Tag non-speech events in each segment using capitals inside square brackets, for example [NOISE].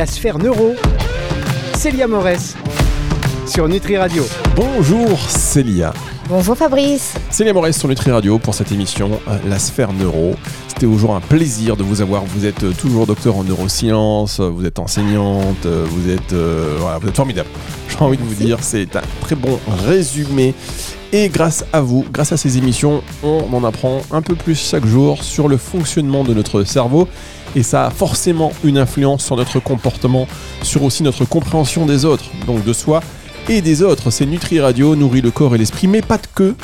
la sphère neuro. Célia Morès sur Nutri Radio. Bonjour Célia. Bonjour Fabrice. Célia Morès sur Nutri Radio pour cette émission euh, La sphère neuro. C'était toujours un plaisir de vous avoir. Vous êtes euh, toujours docteur en neurosciences, euh, vous êtes enseignante, vous êtes, voilà, vous êtes formidable. [LAUGHS] J'ai envie de vous dire, c'est un très bon résumé. Et grâce à vous, grâce à ces émissions, on en apprend un peu plus chaque jour sur le fonctionnement de notre cerveau. Et ça a forcément une influence sur notre comportement, sur aussi notre compréhension des autres, donc de soi et des autres. C'est Nutri Radio, nourrit le corps et l'esprit, mais pas de que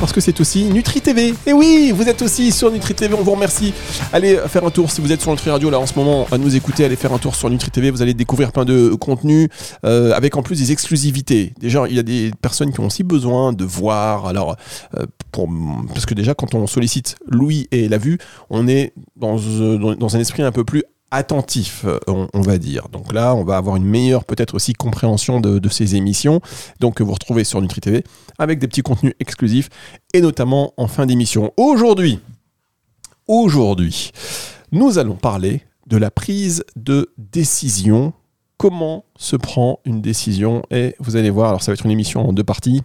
parce que c'est aussi Nutri TV. Et oui, vous êtes aussi sur Nutri TV, on vous remercie. Allez faire un tour si vous êtes sur Nutri Radio là en ce moment à nous écouter, allez faire un tour sur Nutri TV, vous allez découvrir plein de contenus euh, avec en plus des exclusivités. Déjà, il y a des personnes qui ont aussi besoin de voir. Alors, euh, pour, parce que déjà quand on sollicite Louis et la vue, on est dans, euh, dans un esprit un peu plus attentif, euh, on, va dire. Donc là, on va avoir une meilleure peut-être aussi compréhension de, ces émissions. Donc que vous retrouvez sur Nutri TV avec des petits contenus exclusifs et notamment en fin d'émission. Aujourd'hui, aujourd'hui, nous allons parler de la prise de décision. Comment se prend une décision? Et vous allez voir, alors ça va être une émission en deux parties.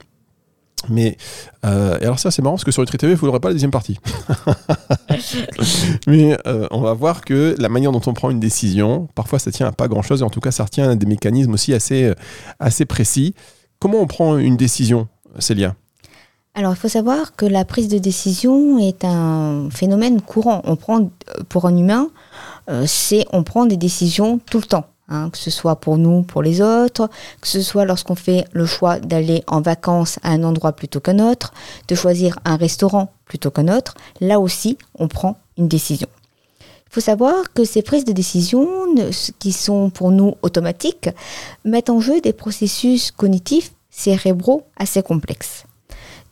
Mais euh, alors ça c'est marrant parce que sur Nutri TV vous n'aurez pas la deuxième partie. [LAUGHS] Mais euh, on va voir que la manière dont on prend une décision, parfois ça tient à pas grand chose et en tout cas ça retient à des mécanismes aussi assez, euh, assez précis. Comment on prend une décision, Célia? Alors, il faut savoir que la prise de décision est un phénomène courant. On prend, pour un humain, c'est on prend des décisions tout le temps. Hein, que ce soit pour nous, pour les autres, que ce soit lorsqu'on fait le choix d'aller en vacances à un endroit plutôt qu'un autre, de choisir un restaurant plutôt qu'un autre, là aussi, on prend une décision. Il faut savoir que ces prises de décision, qui sont pour nous automatiques, mettent en jeu des processus cognitifs cérébraux assez complexes.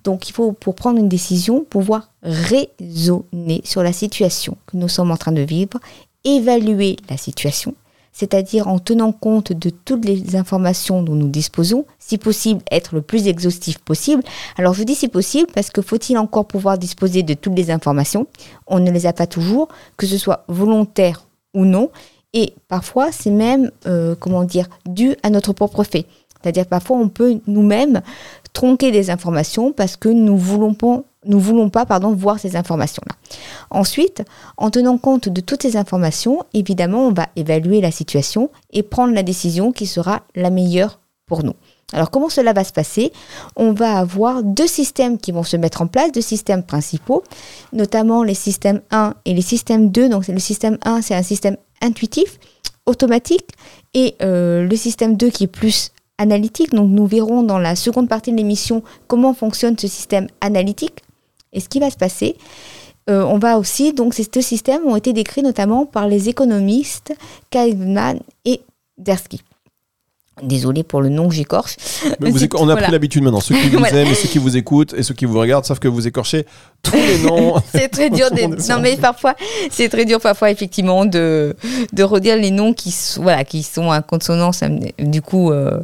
Donc il faut, pour prendre une décision, pouvoir raisonner sur la situation que nous sommes en train de vivre, évaluer la situation, c'est-à-dire en tenant compte de toutes les informations dont nous disposons, si possible être le plus exhaustif possible. Alors je dis si possible parce que faut-il encore pouvoir disposer de toutes les informations? On ne les a pas toujours, que ce soit volontaire ou non, et parfois c'est même, euh, comment dire, dû à notre propre fait. C'est-à-dire parfois on peut nous-mêmes tronquer des informations parce que nous voulons pas, nous voulons pas pardon, voir ces informations-là. Ensuite, en tenant compte de toutes ces informations, évidemment, on va évaluer la situation et prendre la décision qui sera la meilleure pour nous. Alors comment cela va se passer? On va avoir deux systèmes qui vont se mettre en place, deux systèmes principaux, notamment les systèmes 1 et les systèmes 2. Donc le système 1, c'est un système intuitif, automatique, et euh, le système 2 qui est plus analytique. Donc nous verrons dans la seconde partie de l'émission comment fonctionne ce système analytique. Et ce qui va se passer, euh, on va aussi, donc ces deux systèmes ont été décrits notamment par les économistes Kahneman et Dersky. Désolé pour le nom que j'écorche. [LAUGHS] on a pris l'habitude maintenant. Ceux qui [LAUGHS] vous aiment et ceux qui vous écoutent et ceux qui vous regardent savent que vous écorchez tous les noms. [LAUGHS] c'est très dur. Non, mais parfois, c'est très dur parfois effectivement de, de redire les noms qui, voilà, qui sont à consonance, du coup, euh,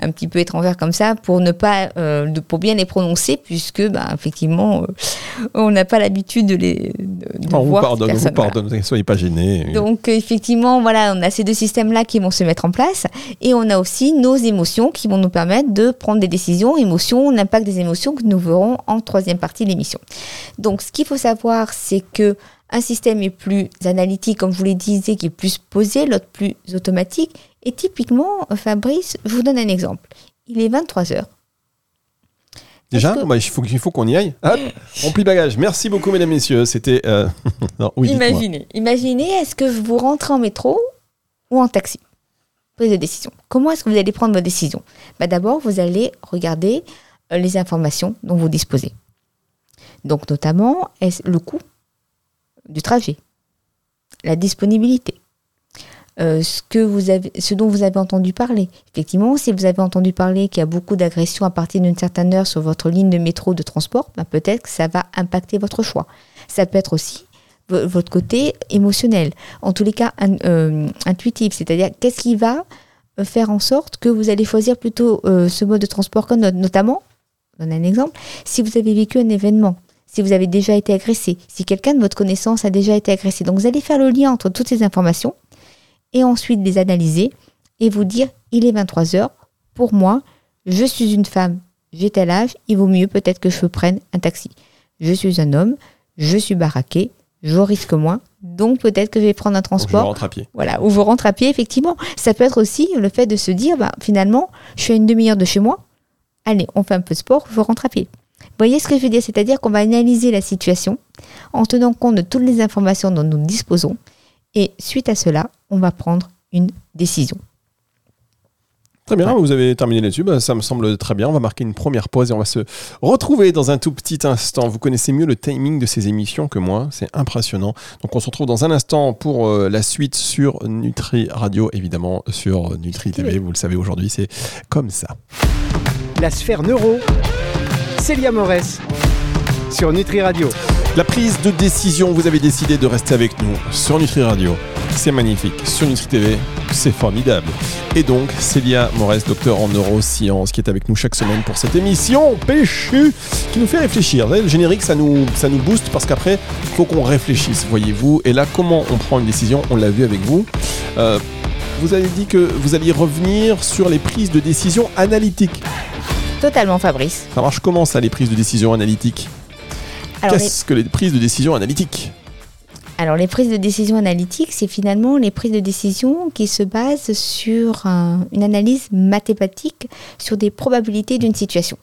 un petit peu étrangères comme ça, pour ne pas, euh, pour bien les prononcer, puisque, bah, effectivement, euh, on n'a pas l'habitude de les de, on Vous pardonne, vous pardonne, ne soyez pas gênés. Donc, effectivement, voilà, on a ces deux systèmes-là qui vont se mettre en place, et on a aussi nos émotions qui vont nous permettre de prendre des décisions, émotions, l'impact des émotions que nous verrons en troisième partie de l'émission. Donc, ce qu'il faut savoir, c'est que un système est plus analytique, comme je vous l'ai dit, qui est plus posé, l'autre plus automatique. Et typiquement, Fabrice, je vous donne un exemple. Il est 23 heures. Déjà, bah, il faut, faut qu'on y aille. Hop, [LAUGHS] on plie bagage. Merci beaucoup, mesdames, messieurs. C'était. Euh, [LAUGHS] imaginez, imaginez, est-ce que vous rentrez en métro ou en taxi? De décision. Comment est-ce que vous allez prendre votre décision bah, D'abord, vous allez regarder euh, les informations dont vous disposez. Donc notamment le coût du trajet, la disponibilité, euh, ce, que vous avez, ce dont vous avez entendu parler. Effectivement, si vous avez entendu parler qu'il y a beaucoup d'agressions à partir d'une certaine heure sur votre ligne de métro de transport, ben peut-être que ça va impacter votre choix. Ça peut être aussi votre côté émotionnel, en tous les cas euh, intuitif, c'est-à-dire qu'est-ce qui va faire en sorte que vous allez choisir plutôt euh, ce mode de transport que notamment, je donne un exemple, si vous avez vécu un événement, si vous avez déjà été agressé, si quelqu'un de votre connaissance a déjà été agressé. Donc vous allez faire le lien entre toutes ces informations et ensuite les analyser et vous dire il est 23 heures. Pour moi, je suis une femme, j'ai tel âge, il vaut mieux peut-être que je prenne un taxi. Je suis un homme, je suis baraqué, je risque moins, donc peut-être que je vais prendre un transport. Je rentre à pied. Voilà, ou je rentre à pied, effectivement. Ça peut être aussi le fait de se dire, bah, finalement, je suis à une demi-heure de chez moi, allez, on fait un peu de sport, je rentre à pied. Vous voyez ce que je veux dire? C'est-à-dire qu'on va analyser la situation en tenant compte de toutes les informations dont nous disposons, et suite à cela, on va prendre une décision. Très bien, vous avez terminé là-dessus, bah, ça me semble très bien. On va marquer une première pause et on va se retrouver dans un tout petit instant. Vous connaissez mieux le timing de ces émissions que moi, c'est impressionnant. Donc on se retrouve dans un instant pour euh, la suite sur Nutri Radio, évidemment sur Nutri TV. Vous le savez aujourd'hui, c'est comme ça. La sphère neuro, Célia Morès sur Nutri Radio. La prise de décision, vous avez décidé de rester avec nous sur Nutri Radio. C'est magnifique. Sur Nutri TV, c'est formidable. Et donc, Célia Morès, docteur en neurosciences, qui est avec nous chaque semaine pour cette émission Péchu, qui nous fait réfléchir. Vous voyez, le générique, ça nous, ça nous booste parce qu'après, il faut qu'on réfléchisse, voyez-vous. Et là, comment on prend une décision On l'a vu avec vous. Euh, vous avez dit que vous alliez revenir sur les prises de décision analytiques. Totalement, Fabrice. Ça marche comment ça, les prises de décision analytiques? Qu'est-ce que les prises de décision analytiques? Alors les prises de décision analytiques, c'est finalement les prises de décision qui se basent sur une analyse mathématique sur des probabilités d'une situation.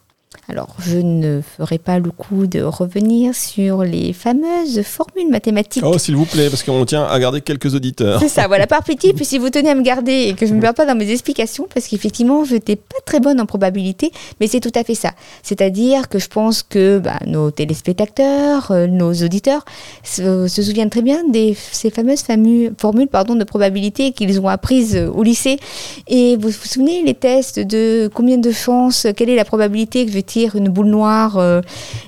Alors, je ne ferai pas le coup de revenir sur les fameuses formules mathématiques. Oh, s'il vous plaît, parce qu'on tient à garder quelques auditeurs. C'est ça, voilà, par petit, puis si vous tenez à me garder et que je ne me perds pas dans mes explications, parce qu'effectivement, je n'étais pas très bonne en probabilité, mais c'est tout à fait ça. C'est-à-dire que je pense que bah, nos téléspectateurs, euh, nos auditeurs se, souviennent très bien de ces fameuses formules pardon, de probabilité qu'ils ont apprises au lycée. Et vous vous souvenez, les tests de combien de chances, quelle est la probabilité que je tire une boule noire euh,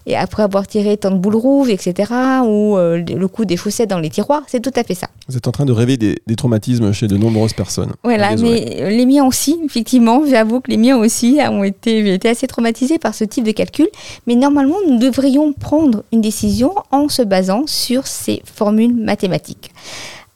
et après avoir tiré tant de boules rouges, etc. Ou euh, le coup des chaussettes dans les tiroirs, c'est tout à fait ça. Vous êtes en train de rêver des, traumatismes chez de nombreuses personnes. Voilà, mais les miens aussi, effectivement, j'avoue que les miens aussi ont été, été assez traumatisés par ce type de calcul. Mais normalement, nous devrions prendre une décision en se basant sur ces formules mathématiques.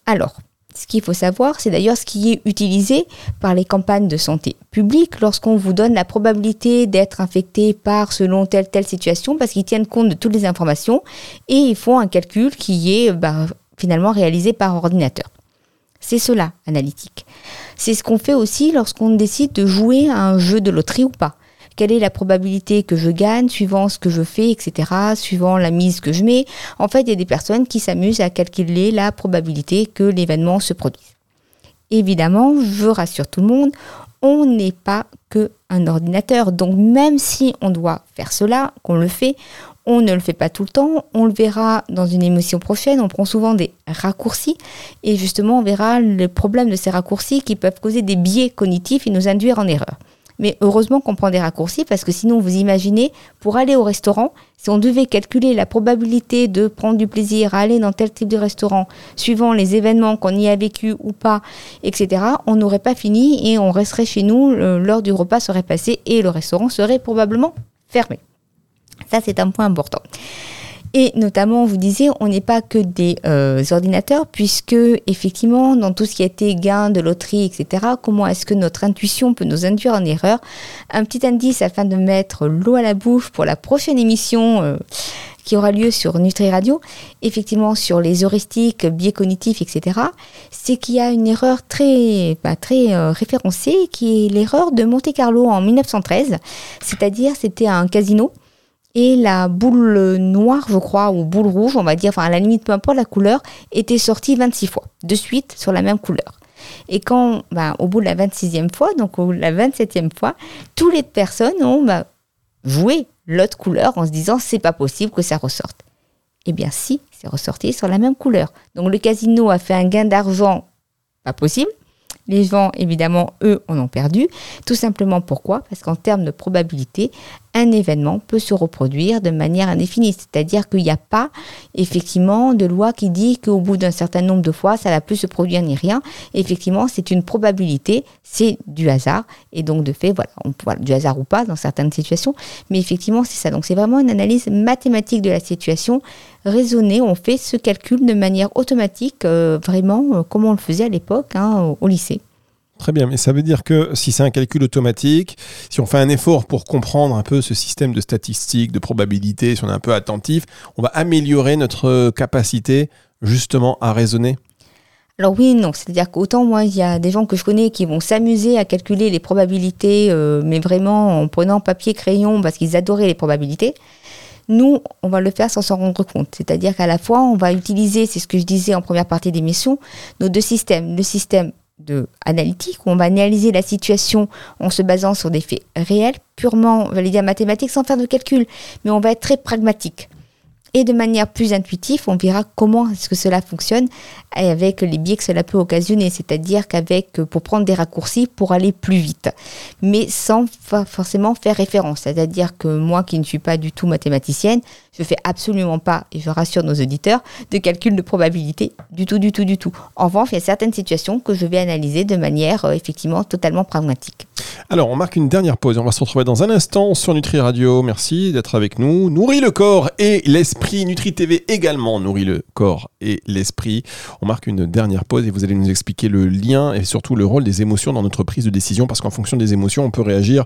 Alors, ce qu'il faut savoir, c'est d'ailleurs ce qui est utilisé par les campagnes de santé publique lorsqu'on vous donne la probabilité d'être infecté par selon telle telle situation, parce qu'ils tiennent compte de toutes les informations et ils font un calcul qui est bah, finalement réalisé par ordinateur. C'est cela, analytique. C'est ce qu'on fait aussi lorsqu'on décide de jouer à un jeu de loterie ou pas quelle est la probabilité que je gagne suivant ce que je fais, etc., suivant la mise que je mets. En fait, il y a des personnes qui s'amusent à calculer la probabilité que l'événement se produise. Évidemment, je rassure tout le monde, on n'est pas que un ordinateur. Donc même si on doit faire cela, qu'on le fait, on ne le fait pas tout le temps. On le verra dans une émission prochaine. On prend souvent des raccourcis. Et justement, on verra le problème de ces raccourcis qui peuvent causer des biais cognitifs et nous induire en erreur. Mais heureusement qu'on prend des raccourcis parce que sinon, vous imaginez, pour aller au restaurant, si on devait calculer la probabilité de prendre du plaisir à aller dans tel type de restaurant, suivant les événements qu'on y a vécu ou pas, etc., on n'aurait pas fini et on resterait chez nous, l'heure du repas serait passée et le restaurant serait probablement fermé. Ça, c'est un point important. Et notamment, vous disiez, on n'est pas que des euh, ordinateurs, puisque effectivement, dans tout ce qui a été gain de loterie, etc., comment est-ce que notre intuition peut nous induire en erreur? Un petit indice afin de mettre l'eau à la bouche pour la prochaine émission. Euh, qui aura lieu sur Nutri Radio, effectivement sur les heuristiques, biais cognitifs, etc., c'est qu'il y a une erreur très, bah, très euh, référencée, qui est l'erreur de Monte Carlo en 1913, c'est-à-dire c'était un casino et la boule noire, je crois, ou boule rouge, on va dire, enfin à la limite, peu importe la couleur, était sortie 26 fois, de suite, sur la même couleur. Et quand, bah, au bout de la 26e fois, donc au bout de la 27e fois, toutes les personnes ont bah, joué l'autre couleur en se disant c'est pas possible que ça ressorte. Eh bien si, c'est ressorti sur la même couleur. Donc le casino a fait un gain d'argent pas possible, les gens, évidemment, eux, en ont perdu. Tout simplement pourquoi? Parce qu'en termes de probabilité, un événement peut se reproduire de manière indéfinie. C'est-à-dire qu'il n'y a pas effectivement de loi qui dit qu'au bout d'un certain nombre de fois, ça va plus se produire ni rien. Effectivement, c'est une probabilité, c'est du hasard. Et donc, de fait, voilà, on peut du hasard ou pas dans certaines situations. Mais effectivement, c'est ça. Donc, c'est vraiment une analyse mathématique de la situation, raisonnée. On fait ce calcul de manière automatique, euh, vraiment, euh, comme on le faisait à l'époque hein, au lycée. Très bien, mais ça veut dire que si c'est un calcul automatique, si on fait un effort pour comprendre un peu ce système de statistiques, de probabilité, si on est un peu attentif, on va améliorer notre capacité justement à raisonner? Alors oui, non, c'est-à-dire qu'autant moi, il y a des gens que je connais qui vont s'amuser à calculer les probabilités, euh, mais vraiment en prenant papier, crayon, parce qu'ils adoraient les probabilités. Nous, on va le faire sans s'en rendre compte. C'est-à-dire qu'à la fois, on va utiliser, c'est ce que je disais en première partie d'émission, nos deux systèmes. Le système de analytique où on va analyser la situation en se basant sur des faits réels, purement, on va dire mathématiques, sans faire de calcul, mais on va être très pragmatique. Et de manière plus intuitive, on verra comment est-ce que cela fonctionne avec les biais que cela peut occasionner, c'est-à-dire qu'avec pour prendre des raccourcis pour aller plus vite, mais sans forcément faire référence. C'est-à-dire que moi qui ne suis pas du tout mathématicienne, je fais absolument pas, et je rassure nos auditeurs, de calcul de probabilité du tout, du tout, du tout. En revanche, il y a certaines situations que je vais analyser de manière euh, effectivement totalement pragmatique. Alors, on marque une dernière pause. On va se retrouver dans un instant sur Nutri Radio. Merci d'être avec nous. Nourrit le corps et l'esprit. Nutri TV également nourrit le corps et l'esprit. On marque une dernière pause et vous allez nous expliquer le lien et surtout le rôle des émotions dans notre prise de décision parce qu'en fonction des émotions, on peut réagir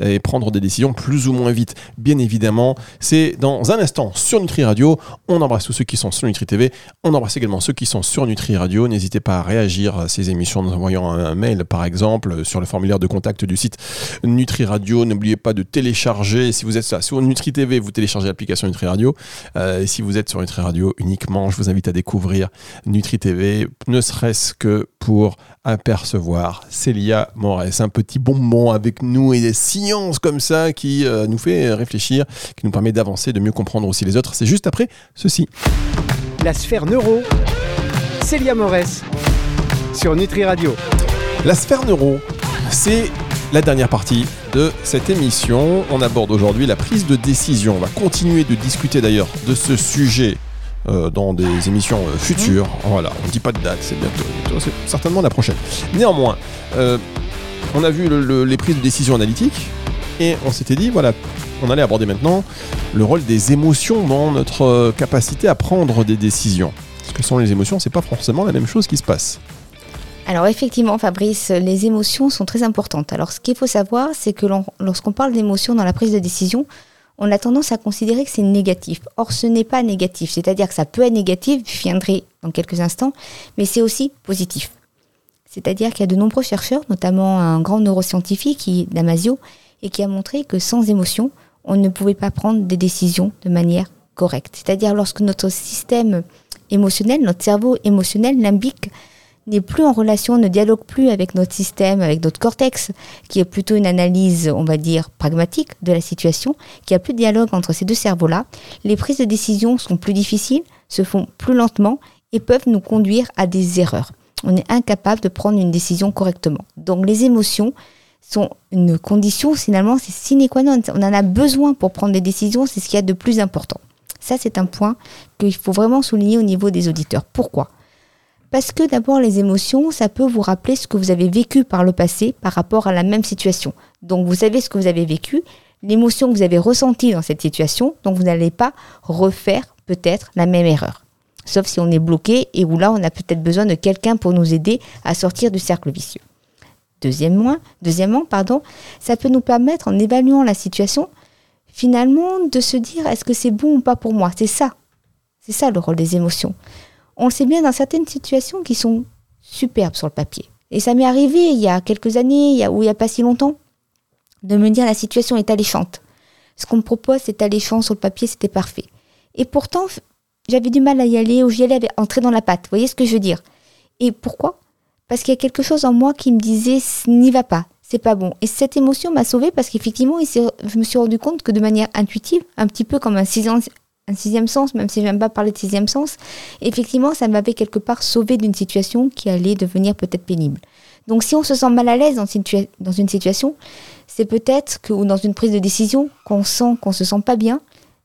et prendre des décisions plus ou moins vite. Bien évidemment, c'est dans un instant sur Nutri Radio. On embrasse tous ceux qui sont sur Nutri TV. On embrasse également ceux qui sont sur Nutri Radio. N'hésitez pas à réagir à ces émissions en envoyant un mail, par exemple, sur le formulaire de contact du site Nutri Radio. N'oubliez pas de télécharger. Si vous êtes sur Nutri TV, vous téléchargez l'application Nutri Radio. Euh, et si vous êtes sur Nutri Radio uniquement, je vous invite à découvrir Nutri TV, ne serait-ce que pour apercevoir Célia Morès, un petit bonbon avec nous et des sciences comme ça qui euh, nous fait réfléchir, qui nous permet d'avancer, de mieux comprendre aussi les autres. C'est juste après ceci. La sphère neuro, Célia Morès, sur Nutri Radio. La sphère neuro, c'est la dernière partie de cette émission. On aborde aujourd'hui la prise de décision. On va continuer de discuter d'ailleurs de ce sujet euh, dans des émissions euh, futures. Mmh. Voilà, on ne dit pas de date, c'est bientôt, c'est certainement la prochaine. Néanmoins, euh, on a vu les prises de décision analytiques et on s'était dit, voilà, on allait aborder maintenant le rôle des émotions dans notre capacité à prendre des décisions. Ce que sont les émotions, c'est pas forcément la même chose qui se passe. Alors effectivement, Fabrice, les émotions sont très importantes. Alors ce qu'il faut savoir, c'est que lorsqu'on parle d'émotions dans la prise de décision, on a tendance à considérer que c'est négatif. Or, ce n'est pas négatif. C'est-à-dire que ça peut être négatif, je viendrai dans quelques instants, mais c'est aussi positif. C'est-à-dire qu'il y a de nombreux chercheurs, notamment un grand neuroscientifique, Damasio, et qui a montré que sans émotion, on ne pouvait pas prendre des décisions de manière correcte. C'est-à-dire lorsque notre système émotionnel, notre cerveau émotionnel, limbique, n'est plus en relation, ne dialogue plus avec notre système, avec notre cortex, qui est plutôt une analyse, on va dire, pragmatique de la situation, qui a plus de dialogue entre ces deux cerveaux-là, les prises de décision sont plus difficiles, se font plus lentement et peuvent nous conduire à des erreurs. On est incapable de prendre une décision correctement. Donc les émotions sont une condition, finalement, c'est sine qua non. On en a besoin pour prendre des décisions, c'est ce qu'il y a de plus important. Ça, c'est un point qu'il faut vraiment souligner au niveau des auditeurs. Pourquoi? Parce que d'abord, les émotions, ça peut vous rappeler ce que vous avez vécu par le passé par rapport à la même situation. Donc, vous savez ce que vous avez vécu, l'émotion que vous avez ressentie dans cette situation, donc vous n'allez pas refaire peut-être la même erreur. Sauf si on est bloqué et où là, on a peut-être besoin de quelqu'un pour nous aider à sortir du cercle vicieux. Deuxièmement, deuxièmement pardon, ça peut nous permettre, en évaluant la situation, finalement, de se dire est-ce que c'est bon ou pas pour moi? C'est ça. C'est ça le rôle des émotions on le sait bien dans certaines situations qui sont superbes sur le papier. Et ça m'est arrivé il y a quelques années, ou il n'y a pas si longtemps, de me dire la situation est alléchante. Ce qu'on me propose, c'est alléchant sur le papier, c'était parfait. Et pourtant, j'avais du mal à y aller, ou j'y allais entrer dans la pâte. Vous voyez ce que je veux dire? Et pourquoi? Parce qu'il y a quelque chose en moi qui me disait n'y va pas, c'est pas bon. Et cette émotion m'a sauvée parce qu'effectivement, je me suis rendu compte que de manière intuitive, un petit peu comme un un sixième sens, même si j'aime pas parler de sixième sens, effectivement, ça m'avait quelque part sauvé d'une situation qui allait devenir peut-être pénible. Donc si on se sent mal à l'aise dans, une situation, c'est peut-être que, ou dans une prise de décision, qu'on sent qu'on se sent pas bien,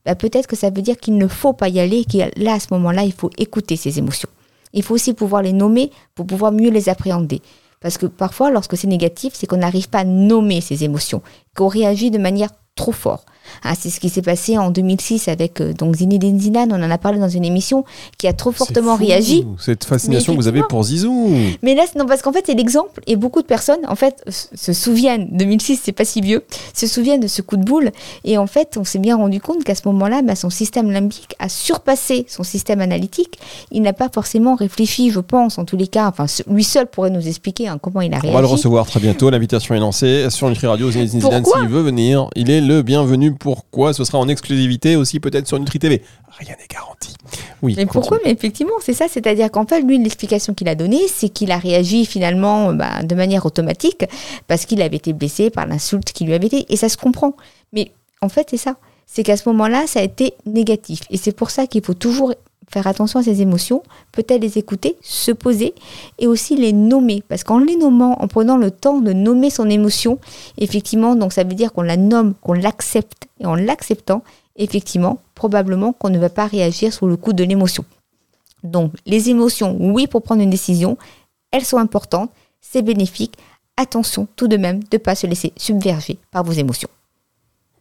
bah peut-être que ça veut dire qu'il ne faut pas y aller, que là, à ce moment-là, il faut écouter ses émotions. Il faut aussi pouvoir les nommer pour pouvoir mieux les appréhender. Parce que parfois, lorsque c'est négatif, c'est qu'on n'arrive pas à nommer ses émotions, qu'on réagit de manière trop forte. Ah, c'est ce qui s'est passé en 2006 avec euh, donc Zinedine Zidane, on en a parlé dans une émission, qui a trop fortement réagi. Cette fascination que vous avez pour Zizou. Mais là, non, parce qu'en fait, c'est l'exemple, et beaucoup de personnes, en fait, se souviennent, 2006, c'est pas si vieux, se souviennent de ce coup de boule, et en fait, on s'est bien rendu compte qu'à ce moment-là, bah, son système limbique a surpassé son système analytique. Il n'a pas forcément réfléchi, je pense, en tous les cas, enfin, lui seul pourrait nous expliquer hein, comment il a réagi. On va le recevoir très bientôt, l'invitation est lancée sur Nutri Radio, Zinedine Zidane, s'il veut venir, il est le bienvenu pourquoi ce sera en exclusivité aussi peut-être sur Nutri TV. Rien n'est garanti. Oui. Mais pourquoi? Mais effectivement, c'est ça. C'est-à-dire qu'en fait, lui, l'explication qu'il a donnée, c'est qu'il a réagi finalement bah, de manière automatique parce qu'il avait été blessé par l'insulte qui lui avait été. Et ça se comprend. Mais en fait, c'est ça. C'est qu'à ce moment-là, ça a été négatif. Et c'est pour ça qu'il faut toujours faire attention à ses émotions, peut-être les écouter, se poser et aussi les nommer? Parce qu'en les nommant, en prenant le temps de nommer son émotion, effectivement, donc ça veut dire qu'on la nomme, qu'on l'accepte. Et en l'acceptant, effectivement, probablement qu'on ne va pas réagir sous le coup de l'émotion. Donc les émotions, oui, pour prendre une décision, elles sont importantes, c'est bénéfique. Attention tout de même de ne pas se laisser submerger par vos émotions.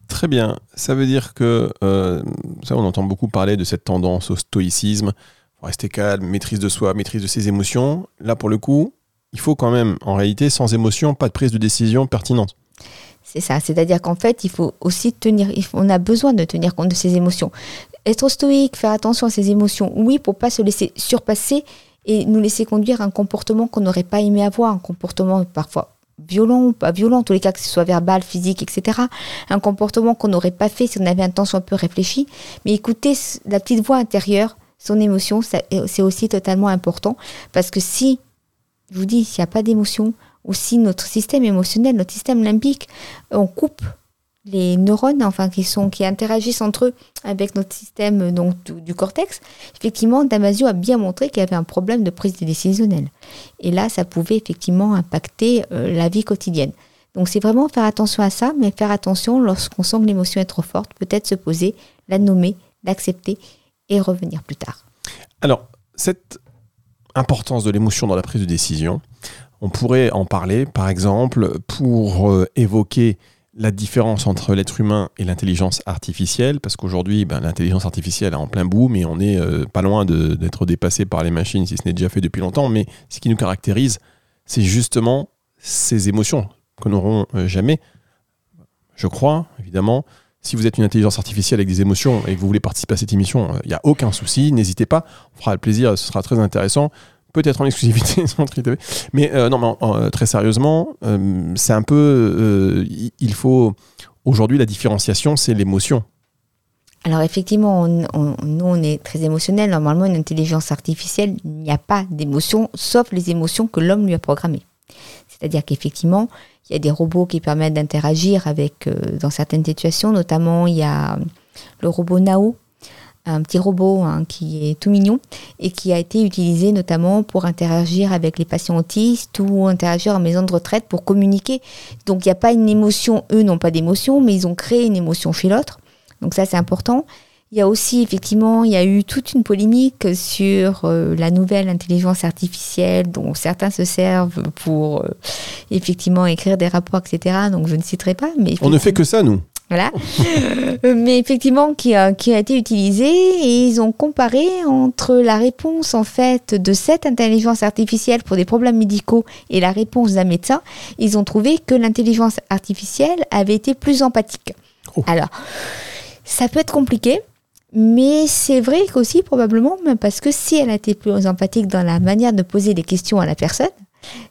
Très bien. Ça veut dire que, euh, ça, on entend beaucoup parler de cette tendance au stoïcisme, rester calme, maîtrise de soi, maîtrise de ses émotions. Là, pour le coup, il faut quand même, en réalité, sans émotion, pas de prise de décision pertinente. C'est ça. C'est-à-dire qu'en fait, il faut aussi tenir, on a besoin de tenir compte de ses émotions. Être stoïque, faire attention à ses émotions, oui, pour pas se laisser surpasser et nous laisser conduire un comportement qu'on n'aurait pas aimé avoir, un comportement parfois violent ou pas violent, en tous les cas que ce soit verbal, physique, etc. Un comportement qu'on n'aurait pas fait si on avait un temps un peu réfléchi. Mais écouter la petite voix intérieure, son émotion, c'est aussi totalement important. Parce que si, je vous dis, s'il n'y a pas d'émotion, ou si notre système émotionnel, notre système limbique, on coupe les neurones, enfin qui sont qui interagissent entre eux avec notre système donc du, cortex, effectivement, Damasio a bien montré qu'il y avait un problème de prise de décisionnelle. Et là, ça pouvait effectivement impacter euh, la vie quotidienne. Donc c'est vraiment faire attention à ça, mais faire attention lorsqu'on sent que l'émotion est trop forte, peut-être se poser, la nommer, l'accepter et revenir plus tard. Alors, cette importance de l'émotion dans la prise de décision, on pourrait en parler, par exemple, pour euh, évoquer la différence entre l'être humain et l'intelligence artificielle, parce qu'aujourd'hui, ben, l'intelligence artificielle est en plein bout, mais on n'est euh, pas loin d'être dépassé par les machines, si ce n'est déjà fait depuis longtemps. Mais ce qui nous caractérise, c'est justement ces émotions que n'auront euh, jamais. Je crois, évidemment, si vous êtes une intelligence artificielle avec des émotions et que vous voulez participer à cette émission, il n'y a aucun souci, n'hésitez pas, on fera le plaisir, ce sera très intéressant peut-être en exclusivité [LAUGHS] sur TV. Mais euh, non, mais euh, très sérieusement, euh, c'est un peu. il faut. Aujourd'hui, la différenciation, c'est l'émotion. Alors effectivement, nous, on est très émotionnel. Normalement, une intelligence artificielle, il n'y a pas d'émotion, sauf les émotions que l'homme lui a programmées. C'est-à-dire qu'effectivement, il y a des robots qui permettent d'interagir avec, dans certaines situations, notamment il y a le robot Nao, un petit robot hein, qui est tout mignon et qui a été utilisé notamment pour interagir avec les patients autistes ou interagir en maison de retraite pour communiquer. Donc il n'y a pas une émotion, eux n'ont pas d'émotion, mais ils ont créé une émotion chez l'autre. Donc ça c'est important. Il y a aussi effectivement, il y a eu toute une polémique sur euh, la nouvelle intelligence artificielle dont certains se servent pour euh, effectivement écrire des rapports, etc. Donc je ne citerai pas. Mais on ne fait que ça, nous. Voilà. Euh, mais effectivement, qui a, qui a été utilisé et ils ont comparé entre la réponse en fait de cette intelligence artificielle pour des problèmes médicaux et la réponse d'un médecin. Ils ont trouvé que l'intelligence artificielle avait été plus empathique. Oh. Alors, ça peut être compliqué. Mais c'est vrai qu'aussi, probablement, parce que si elle a été plus empathique dans la manière de poser des questions à la personne,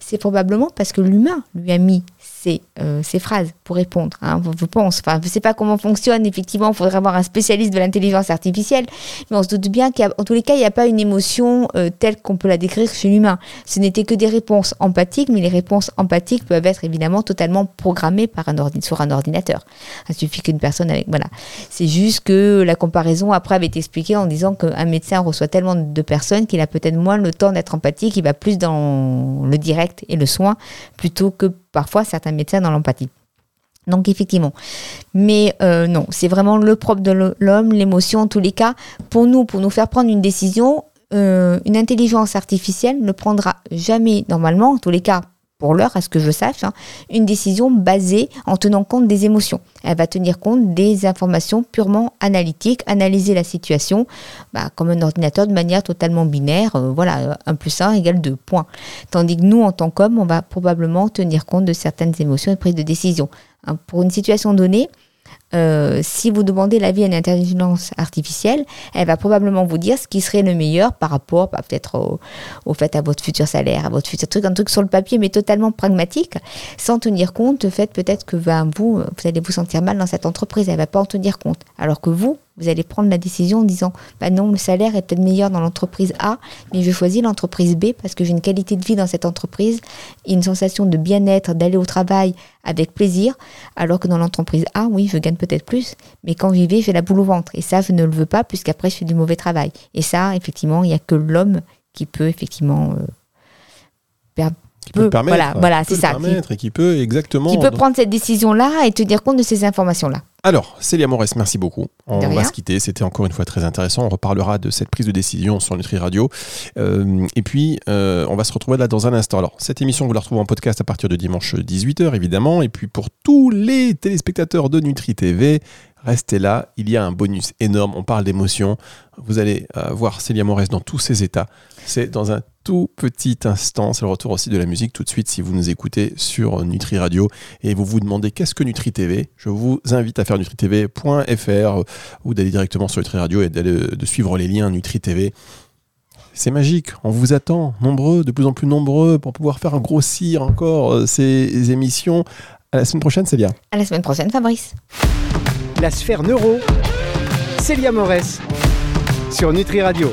C'est probablement parce que l'humain lui a mis ces, euh, phrases pour répondre. Hein, ne sais pas comment fonctionne. Effectivement, il faudrait avoir un spécialiste de l'intelligence artificielle. Mais on se doute bien qu'en tous les cas, il n'y a pas une émotion euh, telle qu'on peut la décrire chez l'humain. Ce n'était que des réponses empathiques, mais les réponses empathiques peuvent être évidemment totalement programmées sur un ordinateur. Il suffit qu'une personne avec. Voilà. C'est juste que la comparaison après avait été expliquée en disant qu'un médecin reçoit tellement de personnes qu'il a peut-être moins le temps d'être empathique, il va plus dans le direct et le soin plutôt que parfois certains médecins dans l'empathie. Donc effectivement. Mais euh, non, c'est vraiment le propre de l'homme, l'émotion en tous les cas. Pour nous, pour nous faire prendre une décision, euh, une intelligence artificielle ne prendra jamais, normalement, en tous les cas, pour l'heure, à ce que je sache, hein, une décision basée en tenant compte des émotions. Elle va tenir compte des informations purement analytiques, analyser la situation bah, comme un ordinateur de manière totalement binaire. Euh, voilà, 1 plus 1 égale 2 points. Tandis que nous, en tant qu'hommes, on va probablement tenir compte de certaines émotions et prise de décision. Hein, pour une situation donnée, euh, si vous demandez l'avis à une intelligence artificielle, elle va probablement vous dire ce qui serait le meilleur par rapport bah, peut-être au, fait à votre futur salaire, à votre futur truc, un truc sur le papier mais totalement pragmatique, sans tenir compte du fait peut-être que ben, vous, vous allez vous sentir mal dans cette entreprise, elle va pas en tenir compte. Alors que vous, vous allez prendre la décision en disant bah non, le salaire est peut-être meilleur dans l'entreprise A, mais je choisis l'entreprise B parce que j'ai une qualité de vie dans cette entreprise une sensation de bien-être, d'aller au travail avec plaisir, alors que dans l'entreprise A, oui, je gagne peut-être plus, mais quand j'y vais, j'ai la boule au ventre. Et ça, je ne le veux pas puisqu'après, je fais du mauvais travail. Et ça, effectivement, il n'y a que l'homme qui peut effectivement euh, qui peut, permettre, voilà, voilà c'est ça, qui, et qui peut exactement qui peut prendre cette décision là et tenir compte de ces informations là. Alors, Célia Morès, merci beaucoup. On va se quitter. C'était encore une fois très intéressant. On reparlera de cette prise de décision sur Nutri Radio. Euh, et puis, euh, on va se retrouver là dans un instant. Alors, cette émission, vous la retrouvez en podcast à partir de dimanche 18h, évidemment. Et puis, pour tous les téléspectateurs de Nutri TV, restez là. Il y a un bonus énorme. On parle d'émotion. Vous allez euh, voir Célia Morès dans tous ses états. C'est dans un tout petit instant. C'est le retour aussi de la musique tout de suite si vous nous écoutez sur Nutri Radio et vous vous demandez qu'est-ce que Nutri TV. Je vous invite à faire nutritv.fr ou d'aller directement sur Nutri Radio et de suivre les liens Nutri TV. C'est magique, on vous attend nombreux, de plus en plus nombreux pour pouvoir faire grossir encore euh, ces émissions. À la semaine prochaine, Célia. À la semaine prochaine, Fabrice. La sphère neuro, Célia Morès sur Nutri Radio.